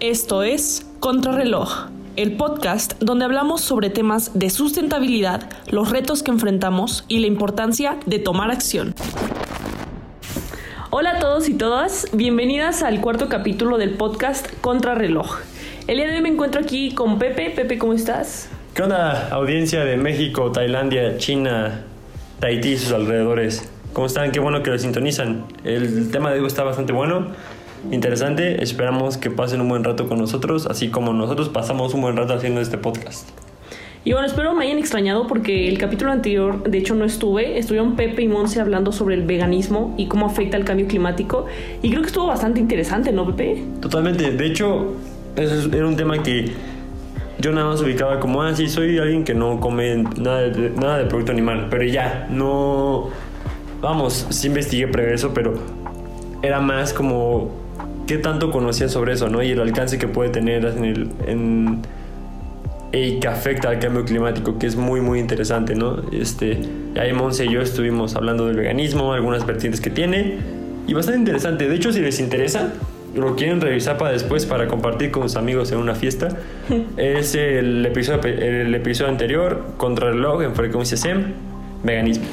Esto es Contrarreloj, el podcast donde hablamos sobre temas de sustentabilidad, los retos que enfrentamos y la importancia de tomar acción. Hola a todos y todas, bienvenidas al cuarto capítulo del podcast Contrarreloj. El día de hoy me encuentro aquí con Pepe. Pepe, ¿cómo estás? ¿Qué onda, audiencia de México, Tailandia, China, Tahití y sus alrededores? ¿Cómo están? Qué bueno que lo sintonizan. El tema de hoy está bastante bueno, interesante. Esperamos que pasen un buen rato con nosotros, así como nosotros pasamos un buen rato haciendo este podcast. Y bueno, espero me hayan extrañado porque el capítulo anterior, de hecho, no estuve. Estuvieron Pepe y Monse hablando sobre el veganismo y cómo afecta el cambio climático. Y creo que estuvo bastante interesante, ¿no, Pepe? Totalmente. De hecho, ese era un tema que yo nada más ubicaba como, ah, sí, soy alguien que no come nada de, nada de producto animal. Pero ya, no... Vamos, sí investigué previo eso, pero era más como qué tanto conocía sobre eso, ¿no? Y el alcance que puede tener en el... En, y que afecta al cambio climático, que es muy, muy interesante, ¿no? Este, ahí Monse y yo estuvimos hablando del veganismo, algunas vertientes que tiene, y bastante interesante. De hecho, si les interesa, lo quieren revisar para después, para compartir con sus amigos en una fiesta, es el episodio, el episodio anterior, Contrarreloj en frecuencia SEM, veganismo.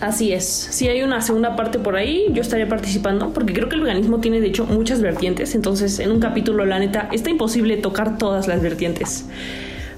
Así es. Si hay una segunda parte por ahí, yo estaría participando, porque creo que el veganismo tiene de hecho muchas vertientes, entonces en un capítulo, la neta, está imposible tocar todas las vertientes.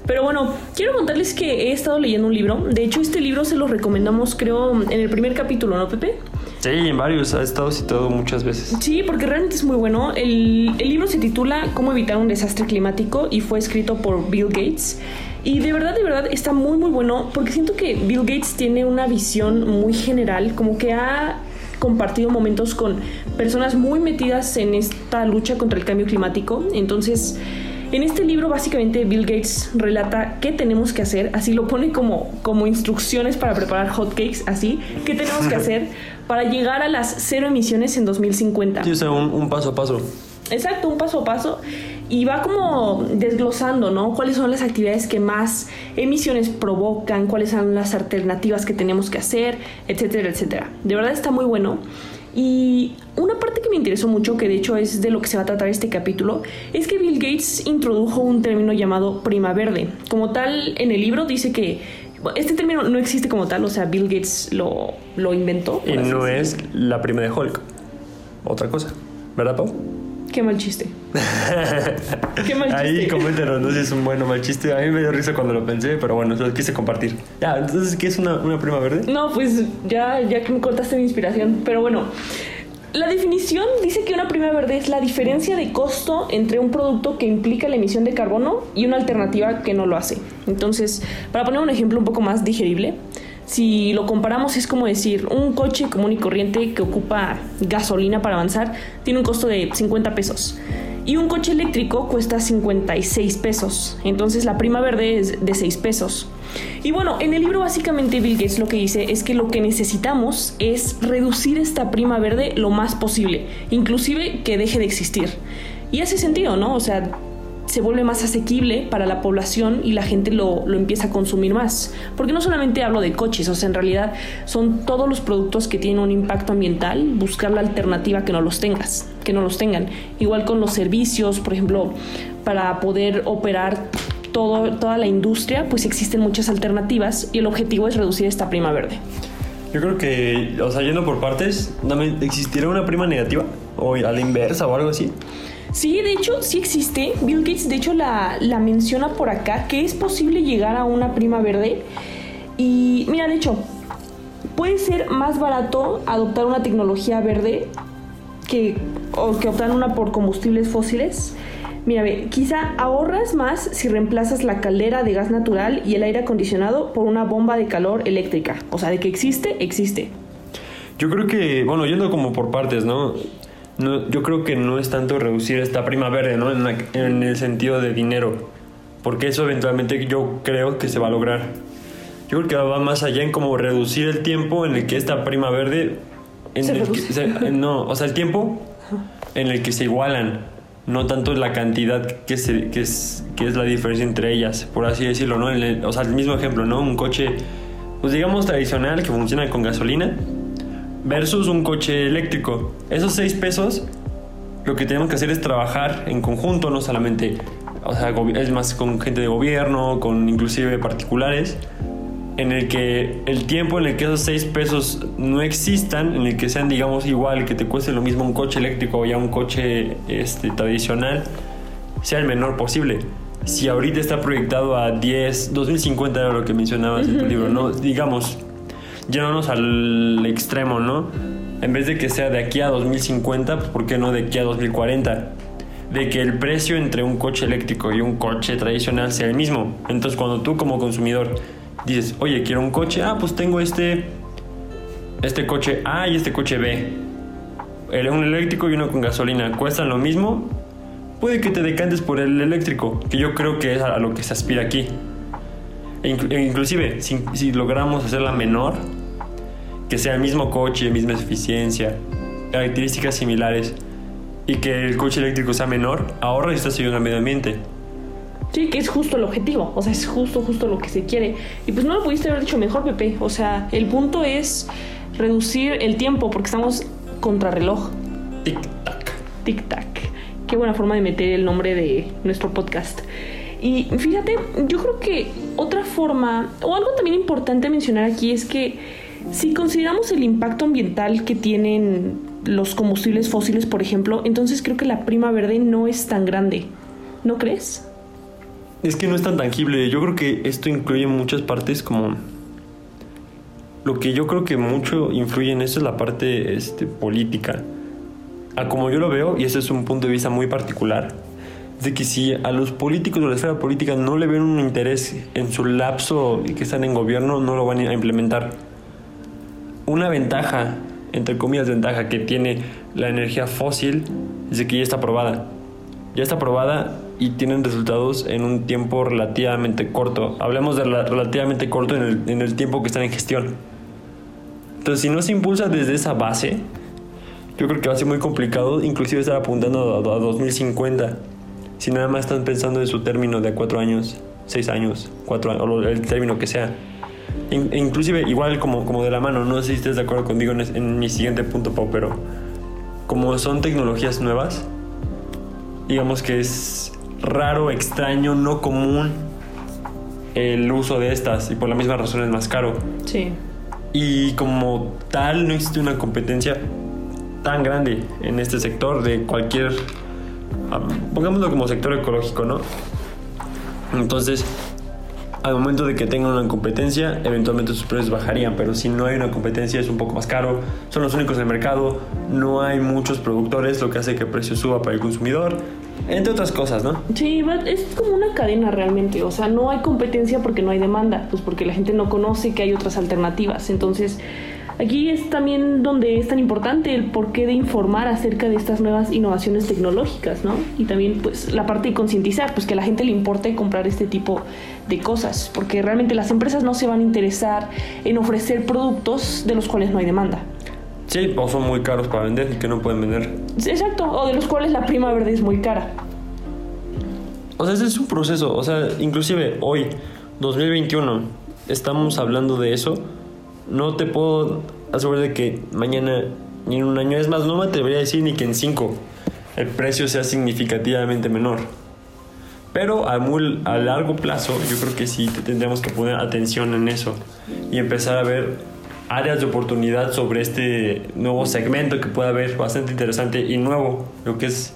Pero bueno, quiero contarles que he estado leyendo un libro. De hecho, este libro se lo recomendamos, creo, en el primer capítulo, ¿no, Pepe? Sí, en varios, ha estado citado muchas veces. Sí, porque realmente es muy bueno. El, el libro se titula Cómo evitar un desastre climático y fue escrito por Bill Gates. Y de verdad, de verdad, está muy, muy bueno porque siento que Bill Gates tiene una visión muy general, como que ha compartido momentos con personas muy metidas en esta lucha contra el cambio climático. Entonces, en este libro básicamente Bill Gates relata qué tenemos que hacer, así lo pone como, como instrucciones para preparar hotcakes, así, qué tenemos que hacer para llegar a las cero emisiones en 2050. Sí, o sea, un, un paso a paso. Exacto, un paso a paso. Y va como desglosando, ¿no? Cuáles son las actividades que más emisiones provocan, cuáles son las alternativas que tenemos que hacer, etcétera, etcétera. De verdad está muy bueno. Y una parte que me interesó mucho, que de hecho es de lo que se va a tratar este capítulo, es que Bill Gates introdujo un término llamado prima verde. Como tal, en el libro dice que este término no existe como tal, o sea, Bill Gates lo, lo inventó. Y no es la prima de Hulk. Otra cosa. ¿Verdad, Pau? Qué mal chiste. Qué mal chiste. Ahí coméntenos, no sé si es un bueno o mal chiste. A mí me dio risa cuando lo pensé, pero bueno, lo quise compartir. Ya, entonces, ¿qué es una, una prima verde? No, pues ya, ya que me cortaste mi inspiración. Pero bueno, la definición dice que una prima verde es la diferencia de costo entre un producto que implica la emisión de carbono y una alternativa que no lo hace. Entonces, para poner un ejemplo un poco más digerible, si lo comparamos es como decir, un coche común y corriente que ocupa gasolina para avanzar tiene un costo de 50 pesos. Y un coche eléctrico cuesta 56 pesos. Entonces la prima verde es de 6 pesos. Y bueno, en el libro básicamente Bill Gates lo que dice es que lo que necesitamos es reducir esta prima verde lo más posible, inclusive que deje de existir. Y hace sentido, ¿no? O sea, se vuelve más asequible para la población y la gente lo, lo, empieza a consumir más. Porque no solamente hablo de coches, o sea, en realidad son todos los productos que tienen un impacto ambiental, buscar la alternativa que no los tengas, que no los tengan. Igual con los servicios, por ejemplo, para poder operar todo, toda la industria, pues existen muchas alternativas y el objetivo es reducir esta prima verde. Yo creo que, o sea, yendo por partes, ¿existiera una prima negativa? ¿O a la inversa o algo así? Sí, de hecho, sí existe. Bill Gates, de hecho, la, la, menciona por acá, que es posible llegar a una prima verde. Y mira, de hecho, puede ser más barato adoptar una tecnología verde que, o que optar una por combustibles fósiles. Mira, ve, quizá ahorras más si reemplazas la caldera de gas natural y el aire acondicionado por una bomba de calor eléctrica. O sea, de que existe, existe. Yo creo que, bueno, yendo como por partes, ¿no? No, yo creo que no es tanto reducir esta prima verde, ¿no? En, la, en, el sentido de dinero. Porque eso eventualmente yo creo que se va a lograr. Yo creo que va más allá en como reducir el tiempo en el que esta prima verde... En ¿Se el que, se, no, o sea, el tiempo en el que se igualan. No tanto la cantidad que, se, que, es, que es la diferencia entre ellas, por así decirlo, ¿no? El, o sea, el mismo ejemplo, ¿no? Un coche, pues digamos tradicional que funciona con gasolina versus un coche eléctrico. Esos 6 pesos lo que tenemos que hacer es trabajar en conjunto, no solamente, o sea, es más con gente de gobierno, con inclusive particulares, en el que el tiempo en el que esos 6 pesos no existan, en el que sean, digamos, igual, que te cueste lo mismo un coche eléctrico o ya un coche este, tradicional, sea el menor posible. Si ahorita está proyectado a 10, 2050 era lo que mencionabas en tu libro, ¿no? Digamos, yéndonos al extremo, ¿no? En vez de que sea de aquí a 2050, pues ¿por qué no de aquí a 2040? De que el precio entre un coche eléctrico y un coche tradicional sea el mismo. Entonces, cuando tú como consumidor dices, oye, quiero un coche, ah, pues tengo este, este coche A y este coche B. El- Un eléctrico y uno con gasolina cuestan lo mismo, puede que te decantes por el eléctrico, que yo creo que es a lo que se aspira aquí. E inclu- inclusive, si, si logramos hacerla menor, que sea el mismo coche, misma eficiencia, características similares, y que el coche eléctrico sea menor, ahorra y estás ayudando al medio ambiente. Sí, que es justo el objetivo, o sea, es justo, justo lo que se quiere. Y pues no lo pudiste haber dicho mejor, Pepe. O sea, el punto es reducir el tiempo porque estamos contrarreloj. Tic-tac. Tic-tac. Qué buena forma de meter el nombre de nuestro podcast. Y fíjate, yo creo que otra forma, o algo también importante mencionar aquí es que si consideramos el impacto ambiental que tienen los combustibles fósiles, por ejemplo, entonces creo que la prima verde no es tan grande. ¿No crees? Es que no es tan tangible. Yo creo que esto incluye muchas partes como... Lo que yo creo que mucho influye en esto es la parte este, política. A como yo lo veo, y ese es un punto de vista muy particular, de que si a los políticos de la esfera política no le ven un interés en su lapso y que están en gobierno, no lo van a implementar. Una ventaja, entre comillas ventaja, que tiene la energía fósil es de que ya está aprobada. Ya está aprobada y tienen resultados en un tiempo relativamente corto. Hablemos de la- relativamente corto en el, en el tiempo que están en gestión. Entonces, si no se impulsa desde esa base, yo creo que va a ser muy complicado, inclusive estar apuntando a, a 2050. Si nada más están pensando en su término de cuatro años, seis años, cuatro años, o el término que sea. In- inclusive, igual como, como de la mano, no sé si estés de acuerdo conmigo en, en mi siguiente punto, Pau, pero como son tecnologías nuevas, digamos que es raro, extraño, no común el uso de estas y por la misma razón es más caro. Sí. Y como tal no existe una competencia tan grande en este sector de cualquier, pongámoslo como sector ecológico, ¿no? Entonces, al momento de que tengan una competencia, eventualmente sus precios bajarían, pero si no hay una competencia es un poco más caro, son los únicos en el mercado, no hay muchos productores, lo que hace que el precio suba para el consumidor, entre otras cosas, ¿no? Sí, es como una cadena realmente. O sea, no hay competencia porque no hay demanda, pues porque la gente no conoce que hay otras alternativas. Entonces, aquí es también donde es tan importante el porqué de informar acerca de estas nuevas innovaciones tecnológicas, ¿no? Y también, pues, la parte de concientizar, pues que a la gente le importe comprar este tipo de cosas, porque realmente las empresas no se van a interesar en ofrecer productos de los cuales no hay demanda. Sí, o son muy caros para vender y que no pueden vender. Exacto, o de los cuales la prima verde es muy cara. O sea, ese es un proceso. O sea, inclusive hoy, 2021, estamos hablando de eso. No te puedo asegurar de que mañana ni en un año, es más, no me atrevería a decir ni que en cinco el precio sea significativamente menor. Pero a, muy, a largo plazo yo creo que sí te- tendríamos que poner atención en eso y empezar a ver áreas de oportunidad sobre este nuevo segmento que puede haber bastante interesante y nuevo, lo que es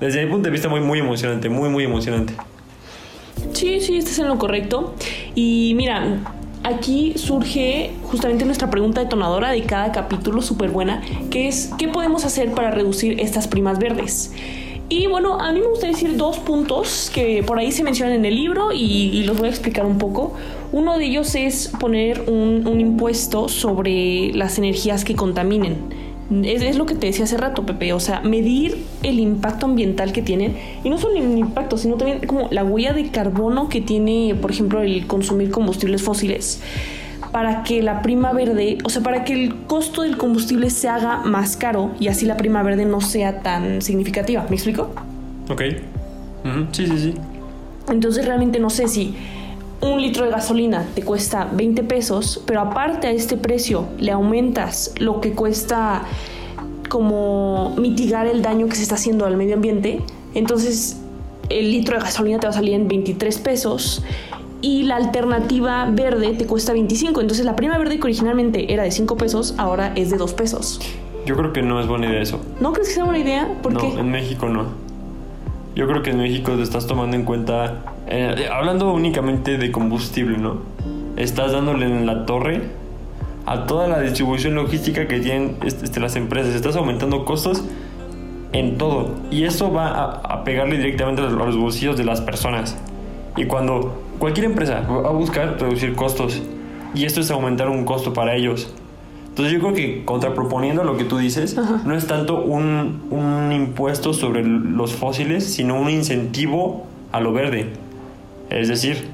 desde mi punto de vista muy muy emocionante, muy muy emocionante. Sí, sí, estás en lo correcto. Y mira, aquí surge justamente nuestra pregunta detonadora de cada capítulo, súper buena, que es, ¿qué podemos hacer para reducir estas primas verdes? Y bueno, a mí me gustaría decir dos puntos que por ahí se mencionan en el libro y, los voy a explicar un poco. Uno de ellos es poner un impuesto sobre las energías que contaminen. Es, es lo que te decía hace rato, Pepe. O sea, medir el impacto ambiental que tienen. Y no solo el impacto, sino también como la huella de carbono que tiene, por ejemplo, el consumir combustibles fósiles. Para que la prima verde, o sea, para que el costo del combustible se haga más caro y así la prima verde no sea tan significativa. ¿Me explico? Ok. Sí, sí, sí. Entonces realmente no sé si un litro de gasolina te cuesta 20 pesos, pero aparte a este precio le aumentas lo que cuesta como mitigar el daño que se está haciendo al medio ambiente. Entonces, el litro de gasolina te va a salir en 23 pesos y la alternativa verde te cuesta 25. Entonces, la prima verde que originalmente era de 5 pesos, ahora es de 2 pesos. Yo creo que no es buena idea eso. ¿No crees que sea buena idea? ¿Por no, qué? en México no. Yo creo que en México te estás tomando en cuenta, eh, hablando únicamente de combustible, ¿no? Estás dándole en la torre a toda la distribución logística que tienen este, las empresas. Estás aumentando costos en todo. Y eso va a, a pegarle directamente a los, bolsillos de las personas. Y cuando cualquier empresa va a buscar reducir costos, y esto es aumentar un costo para ellos. Entonces yo creo que contraproponiendo lo que tú dices, Ajá. no es tanto un, un impuesto sobre los fósiles, sino un incentivo a lo verde. Es decir,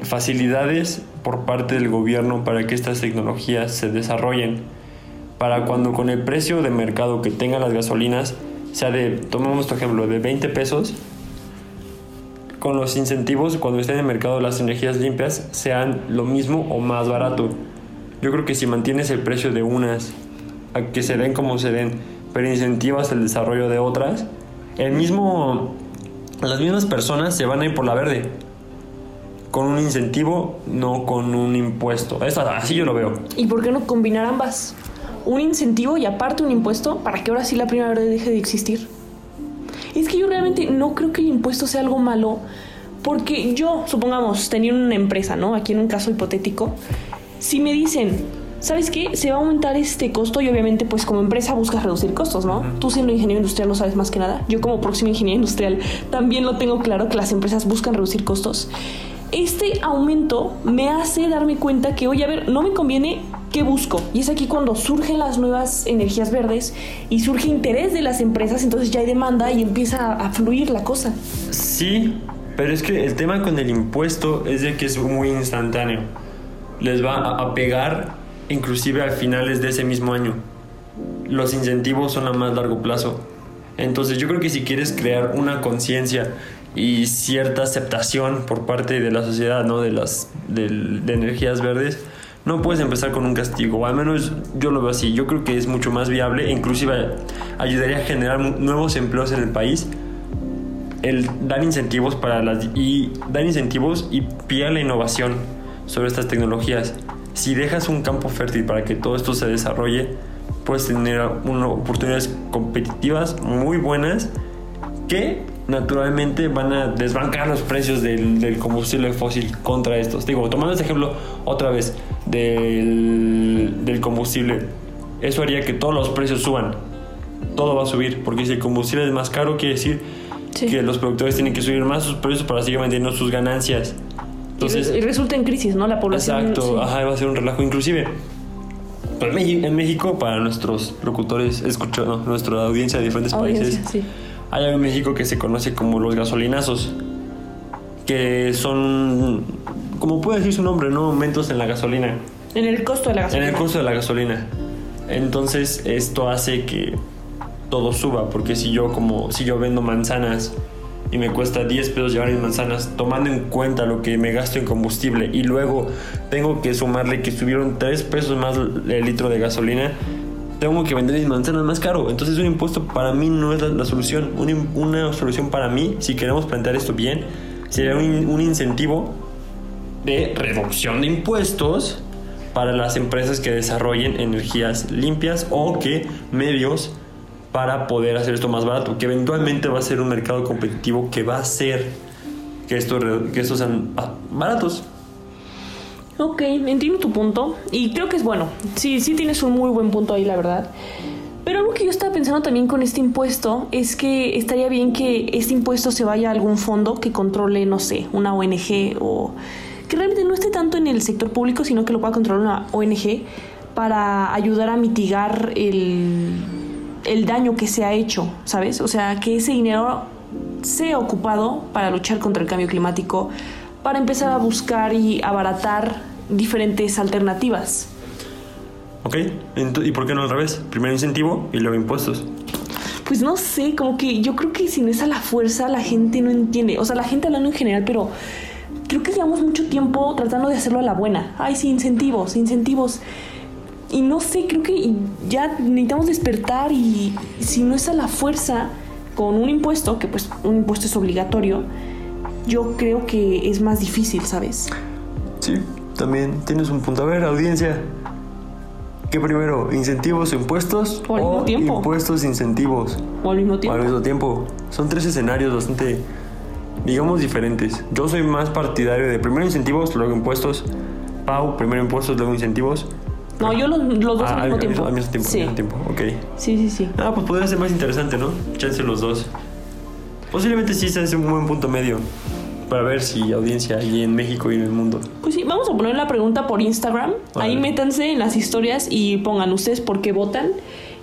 facilidades por parte del gobierno para que estas tecnologías se desarrollen. Para cuando con el precio de mercado que tengan las gasolinas sea de, tomemos tu ejemplo, de 20 pesos, con los incentivos cuando estén en el mercado las energías limpias sean lo mismo o más barato. Yo creo que si mantienes el precio de unas a que se den como se den, pero incentivas el desarrollo de otras, el mismo las mismas personas se van a ir por la verde con un incentivo, no con un impuesto. Eso, así yo lo veo. ¿Y por qué no combinar ambas? Un incentivo y aparte un impuesto para que ahora sí la prima verde deje de existir. Es que yo realmente no creo que el impuesto sea algo malo, porque yo, supongamos, tenía una empresa, ¿no? Aquí en un caso hipotético, si me dicen, ¿sabes qué? Se va a aumentar este costo y obviamente pues como empresa buscas reducir costos, ¿no? Tú siendo ingeniero industrial lo sabes más que nada. Yo como próximo ingeniero industrial también lo tengo claro que las empresas buscan reducir costos. Este aumento me hace darme cuenta que, oye, a ver, no me conviene, ¿qué busco? Y es aquí cuando surgen las nuevas energías verdes y surge interés de las empresas, entonces ya hay demanda y empieza a fluir la cosa. Sí, pero es que el tema con el impuesto es de que es muy instantáneo. Les va a, pegar inclusive a finales de ese mismo año. Los incentivos son a más largo plazo. Entonces yo creo que si quieres crear una conciencia y cierta aceptación por parte de la sociedad, ¿no? De las de, energías verdes, no puedes empezar con un castigo, al menos yo lo veo así. Yo creo que es mucho más viable e inclusive ayudaría a generar nuevos empleos en el país el dar incentivos para las y dar incentivos y pillar la innovación sobre estas tecnologías. Si dejas un campo fértil para que todo esto se desarrolle, puedes tener oportunidades competitivas muy buenas que naturalmente van a desbancar los precios del, del, combustible fósil contra estos. Digo, tomando este ejemplo otra vez del, del combustible, eso haría que todos los precios suban. Todo va a subir, porque si el combustible es más caro, quiere decir sí. que los productores tienen que subir más sus precios para seguir manteniendo sus ganancias. Entonces, y, resulta en crisis, ¿no? La población. Exacto, sí. ajá, va a ser un relajo. Inclusive, en México, para nuestros locutores, escucho, no, nuestra audiencia de diferentes audiencia, países, sí. hay algo en México que se conoce como los gasolinazos, que son, como puede decir su nombre, ¿no? Aumentos en la gasolina. En el costo de la gasolina. En el costo de la gasolina. Entonces, esto hace que todo suba, porque si yo como si yo vendo manzanas y me cuesta 10 pesos llevar mis manzanas, tomando en cuenta lo que me gasto en combustible y luego tengo que sumarle que subieron 3 pesos más el litro de gasolina, tengo que vender mis manzanas más caro. Entonces un impuesto para mí no es la, la solución. Una, una, solución para mí, si queremos plantear esto bien, sería un, un incentivo de reducción de impuestos para las empresas que desarrollen energías limpias o que medios para poder hacer esto más barato, que eventualmente va a ser un mercado competitivo que va a hacer que, esto, que estos sean baratos. Ok, entiendo tu punto y creo que es bueno. Sí, sí tienes un muy buen punto ahí, la verdad. Pero algo que yo estaba pensando también con este impuesto es que estaría bien que este impuesto se vaya a algún fondo que controle, no sé, una ONG o que realmente no esté tanto en el sector público, sino que lo pueda controlar una ONG para ayudar a mitigar el el daño que se ha hecho, ¿sabes? O sea, que ese dinero sea ocupado para luchar contra el cambio climático, para empezar a buscar y abaratar diferentes alternativas. Ok, ¿y por qué no al revés? Primero incentivo y luego impuestos. Pues no sé, como que yo creo que sin esa la fuerza la gente no entiende. O sea, la gente hablando en general, pero creo que llevamos mucho tiempo tratando de hacerlo a la buena. Ay, sí, incentivos, incentivos. Y no sé, creo que ya necesitamos despertar y si no es a la fuerza con un impuesto, que pues un impuesto es obligatorio, yo creo que es más difícil, ¿sabes? Sí, también tienes un punto. A ver, audiencia, ¿qué primero? ¿Incentivos o impuestos? O al mismo tiempo. impuestos, incentivos. O al mismo O tiempo. al mismo tiempo. Son tres escenarios bastante, digamos, diferentes. Yo soy más partidario de primero incentivos, luego impuestos. Pau, primero impuestos, luego incentivos. No, yo los, los dos Ah, al mismo tiempo. Al mismo tiempo, Sí. al mismo tiempo, ok. sí, sí, sí. Ah, pues podría ser más interesante, ¿no? Chance los dos. Posiblemente sí se hace un buen punto medio para ver si audiencia hay en México y en el mundo. Pues sí, vamos a poner la pregunta por Instagram. Ahí métanse en las historias y pongan ustedes por qué votan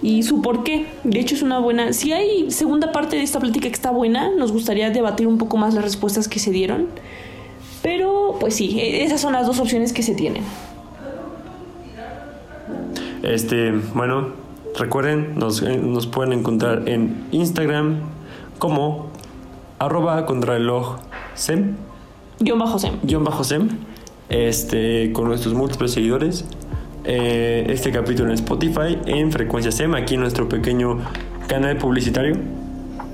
y su por qué. De hecho, es una buena. Si hay segunda parte de esta plática que está buena, nos gustaría debatir un poco más las respuestas que se dieron. Pero, pues sí, e- esas son las dos opciones que se tienen. Este, bueno, recuerden, nos, eh, nos pueden encontrar en Instagram como arroba contrarreloj sem, Guión bajo Sem. guion bajo sem, este, con nuestros múltiples seguidores. Eh, este capítulo en Spotify, en Frecuencia SEM, aquí en nuestro pequeño canal publicitario.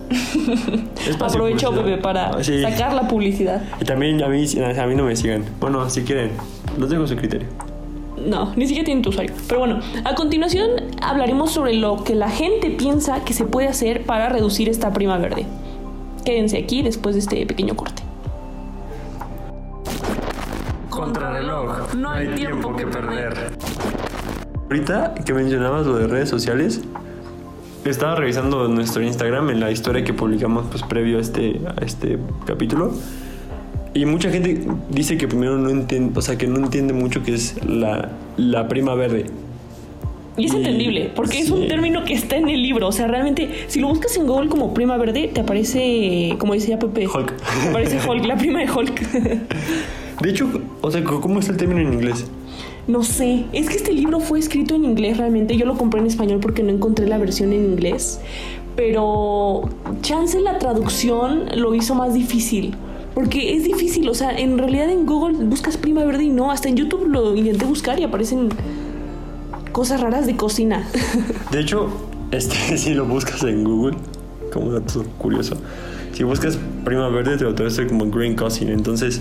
Aprovecho. Pepe, para Ah, sí. sacar la publicidad. Y también a mí, a mí no me sigan. Bueno, si quieren, los dejo a su criterio. No, ni siquiera tiene tu usuario. Pero bueno, a continuación hablaremos sobre lo que la gente piensa que se puede hacer para reducir esta prima verde. Quédense aquí después de este pequeño corte. Contrarreloj. No hay tiempo que perder. Ahorita que mencionabas lo de redes sociales, estaba revisando nuestro Instagram en la historia que publicamos pues previo a este, a este capítulo. Y mucha gente dice que primero no entiende, o sea, que no entiende mucho qué es la, la prima verde. Y es entendible, porque es un término que está en el libro. O sea, realmente, si lo buscas en Google como prima verde, te aparece, como decía Pepe, Hulk. Te aparece Hulk, la prima de Hulk. De hecho, o sea, ¿cómo está el término en inglés? No sé, es que este libro fue escrito en inglés realmente. Yo lo compré en español porque no encontré la versión en inglés. Pero chance la traducción lo hizo más difícil. Porque es difícil, o sea, en realidad en Google buscas prima verde y no. Hasta en YouTube lo intenté buscar y aparecen cosas raras de cocina. De hecho, este, si lo buscas en Google, como dato curioso, si buscas prima verde te lo traduce como green cousin. Entonces,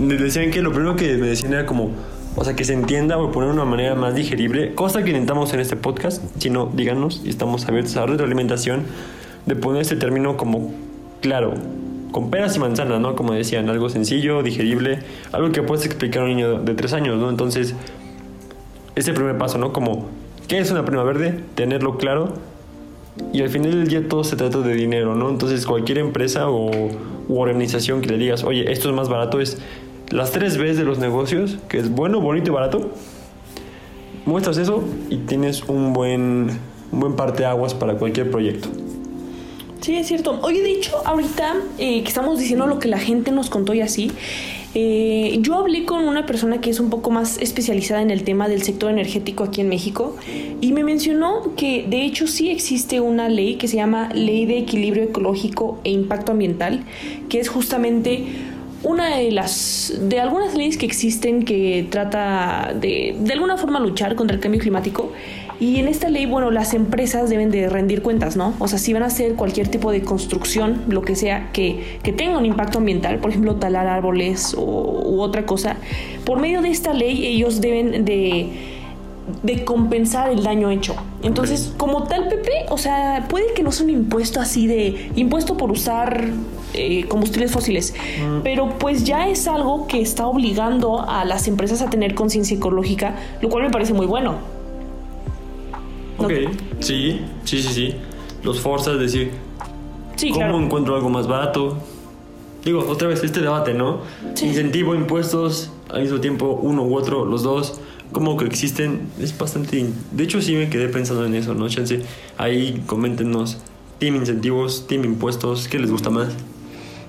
me decían que lo primero que me decían era como, o sea, que se entienda o poner una manera más digerible, cosa que intentamos en este podcast. Si no, díganos y estamos abiertos a la retroalimentación de poner este término como claro, con peras y manzanas, ¿no? Como decían, algo sencillo, digerible, algo que puedes explicar a un niño de tres años, ¿no? Entonces, ese primer paso, ¿no? Como, ¿qué es una prima verde? Tenerlo claro. Y al final del día todo se trata de dinero, ¿no? Entonces cualquier empresa o organización que le digas, oye, esto es más barato, es las tres Bs de los negocios, que es bueno, bonito y barato. Muestras eso y tienes un buen, un buen parteaguas para cualquier proyecto. Sí, es cierto. Oye, de hecho, ahorita eh, que estamos diciendo lo que la gente nos contó y así, eh, yo hablé con una persona que es un poco más especializada en el tema del sector energético aquí en México y me mencionó que de hecho sí existe una ley que se llama Ley de Equilibrio Ecológico e Impacto Ambiental, que es justamente una de las de algunas leyes que existen que trata de de alguna forma luchar contra el cambio climático y en esta ley, bueno, las empresas deben de rendir cuentas, ¿no? O sea, si van a hacer cualquier tipo de construcción, lo que sea, que, que tenga un impacto ambiental, por ejemplo, talar árboles o, u otra cosa, por medio de esta ley ellos deben de, de compensar el daño hecho. Entonces, como tal, Pepe, o sea, puede que no sea un impuesto así de impuesto por usar eh, combustibles fósiles, pero pues ya es algo que está obligando a las empresas a tener conciencia ecológica, lo cual me parece muy bueno. Ok, sí, sí, sí, sí. Los forzas, decir, Sí, ¿cómo claro. encuentro algo más barato? Digo, otra vez este debate, ¿no? Sí. Incentivo, impuestos, al mismo tiempo uno u otro, los dos, como que existen, es bastante... De hecho, sí me quedé pensando en eso, ¿no? Chance, ahí coméntenos, team incentivos, team impuestos, ¿qué les gusta más?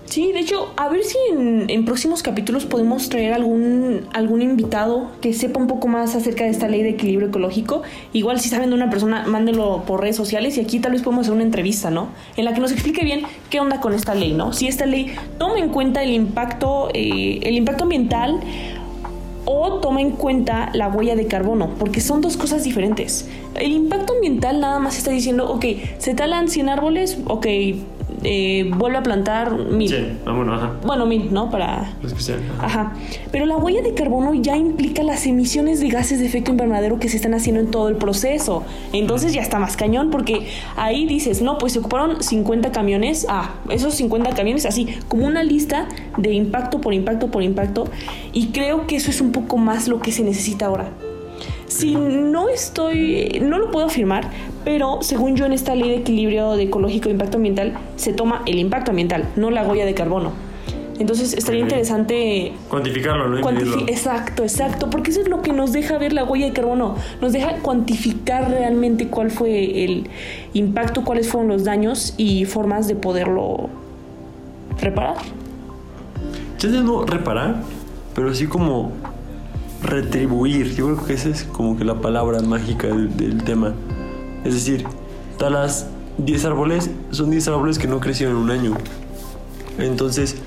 Sí, de hecho, a ver si en, en próximos capítulos podemos traer algún, algún invitado que sepa un poco más acerca de esta ley de equilibrio ecológico. Igual si saben de una persona, mándenlo por redes sociales y aquí tal vez podemos hacer una entrevista, ¿no? En la que nos explique bien qué onda con esta ley, ¿no? Si esta ley toma en cuenta el impacto, eh, el impacto ambiental o toma en cuenta la huella de carbono, porque son dos cosas diferentes. El impacto ambiental nada más está diciendo, ok, se talan 100 árboles, ok, eh, vuelve a plantar mil. Sí, vámonos, ajá. Bueno, mil, ¿no? Para... Los que sean. ajá. Ajá. Pero la huella de carbono ya implica las emisiones de gases de efecto invernadero que se están haciendo en todo el proceso. Entonces ya está más cañón porque ahí dices, no, pues se ocuparon 50 camiones. Ah, esos 50 camiones, así, como una lista de impacto por impacto por impacto. Y creo que eso es un poco más lo que se necesita ahora. Si no estoy, no lo puedo afirmar, pero según yo en esta ley de equilibrio de ecológico e impacto ambiental se toma el impacto ambiental, no la huella de carbono. Entonces estaría interesante Cuantificarlo, ¿no? Cuantifi- exacto, exacto, porque eso es lo que nos deja ver la huella de carbono, nos deja cuantificar realmente cuál fue el impacto, cuáles fueron los daños y formas de poderlo reparar. Ya de no reparar, pero sí como retribuir. Yo creo que esa es como que la palabra mágica del, del tema. Es decir, talas 10 árboles, son 10 árboles que no crecieron en un año. Entonces,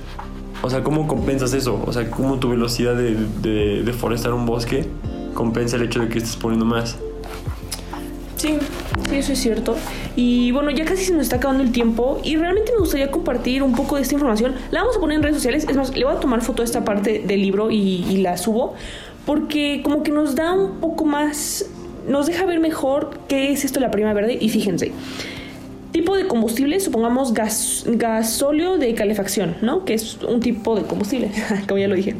o sea, ¿cómo compensas eso? O sea, ¿cómo tu velocidad de, de deforestar un bosque compensa el hecho de que estés poniendo más? Sí, sí, eso es cierto. Y bueno, ya casi se nos está acabando el tiempo y realmente me gustaría compartir un poco de esta información. La vamos a poner en redes sociales. Es más, le voy a tomar foto de esta parte del libro y, y la subo porque como que nos da un poco más, nos deja ver mejor qué es esto de la prima verde. Y fíjense, tipo de combustible, supongamos gas, gasóleo de calefacción, ¿no? Que es un tipo de combustible, como ya lo dije.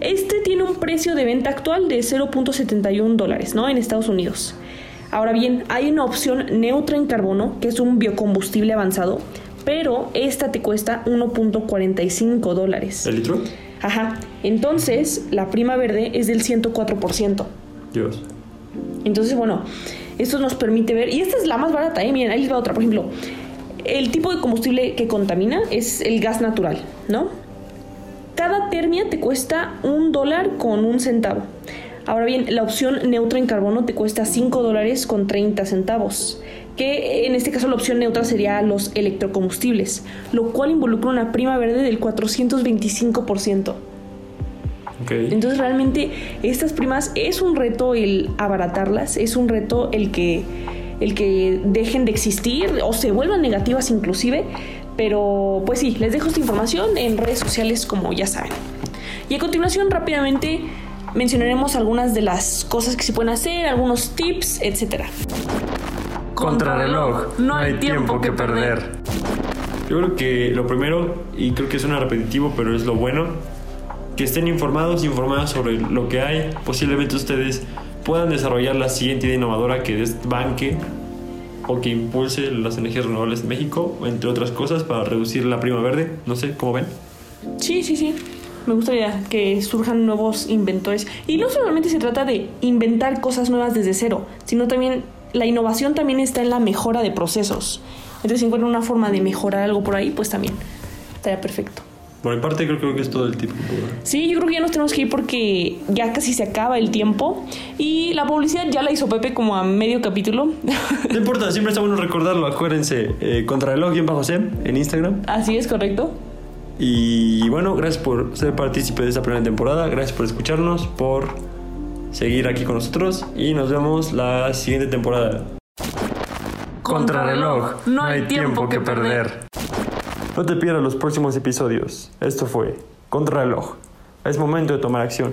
Este tiene un precio de venta actual de 0.71 dólares, ¿no? En Estados Unidos. Ahora bien, hay una opción neutra en carbono, que es un biocombustible avanzado, pero esta te cuesta 1.45 dólares. ¿El litro? Ajá. Entonces, la prima verde es del 104%. Dios. Entonces, bueno, esto nos permite ver, y esta es la más barata, ¿eh? Miren, ahí les va otra. Por ejemplo, el tipo de combustible que contamina es el gas natural, ¿no? Cada termia te cuesta un dólar con un centavo. Ahora bien, la opción neutra en carbono te cuesta 5 dólares con 30 centavos, que en este caso la opción neutra sería los electrocombustibles, lo cual involucra una prima verde del 425%. Entonces realmente estas primas es un reto el abaratarlas, es un reto el que, el que dejen de existir o se vuelvan negativas inclusive, pero pues sí, les dejo esta información en redes sociales como ya saben. Y a continuación rápidamente mencionaremos algunas de las cosas que se pueden hacer, algunos tips, etc. Contrarreloj, no hay tiempo que perder. Yo creo que lo primero, y creo que suena repetitivo, pero es lo bueno, que estén informados, informadas sobre lo que hay. Posiblemente ustedes puedan desarrollar la siguiente idea innovadora que desbanque o que impulse las energías renovables en México, entre otras cosas, para reducir la prima verde. No sé, ¿cómo ven? Sí, sí, sí. Me gustaría que surjan nuevos inventores. Y no solamente se trata de inventar cosas nuevas desde cero, sino también la innovación también está en la mejora de procesos. Entonces, si encuentran una forma de mejorar algo por ahí, pues también estaría perfecto. Por mi parte, creo, creo que es todo el tipo. Sí, yo creo que ya nos tenemos que ir porque ya casi se acaba el tiempo. Y la publicidad ya la hizo Pepe como a medio capítulo. No importa, siempre está bueno recordarlo. Acuérdense, eh, contrarreloj-c en Instagram. Así es, correcto. Y bueno, gracias por ser partícipe de esta primera temporada. Gracias por escucharnos, por seguir aquí con nosotros. Y nos vemos la siguiente temporada. Contrarreloj, no hay tiempo que perder. No te pierdas los próximos episodios. Esto fue Contrarreloj. Es momento de tomar acción.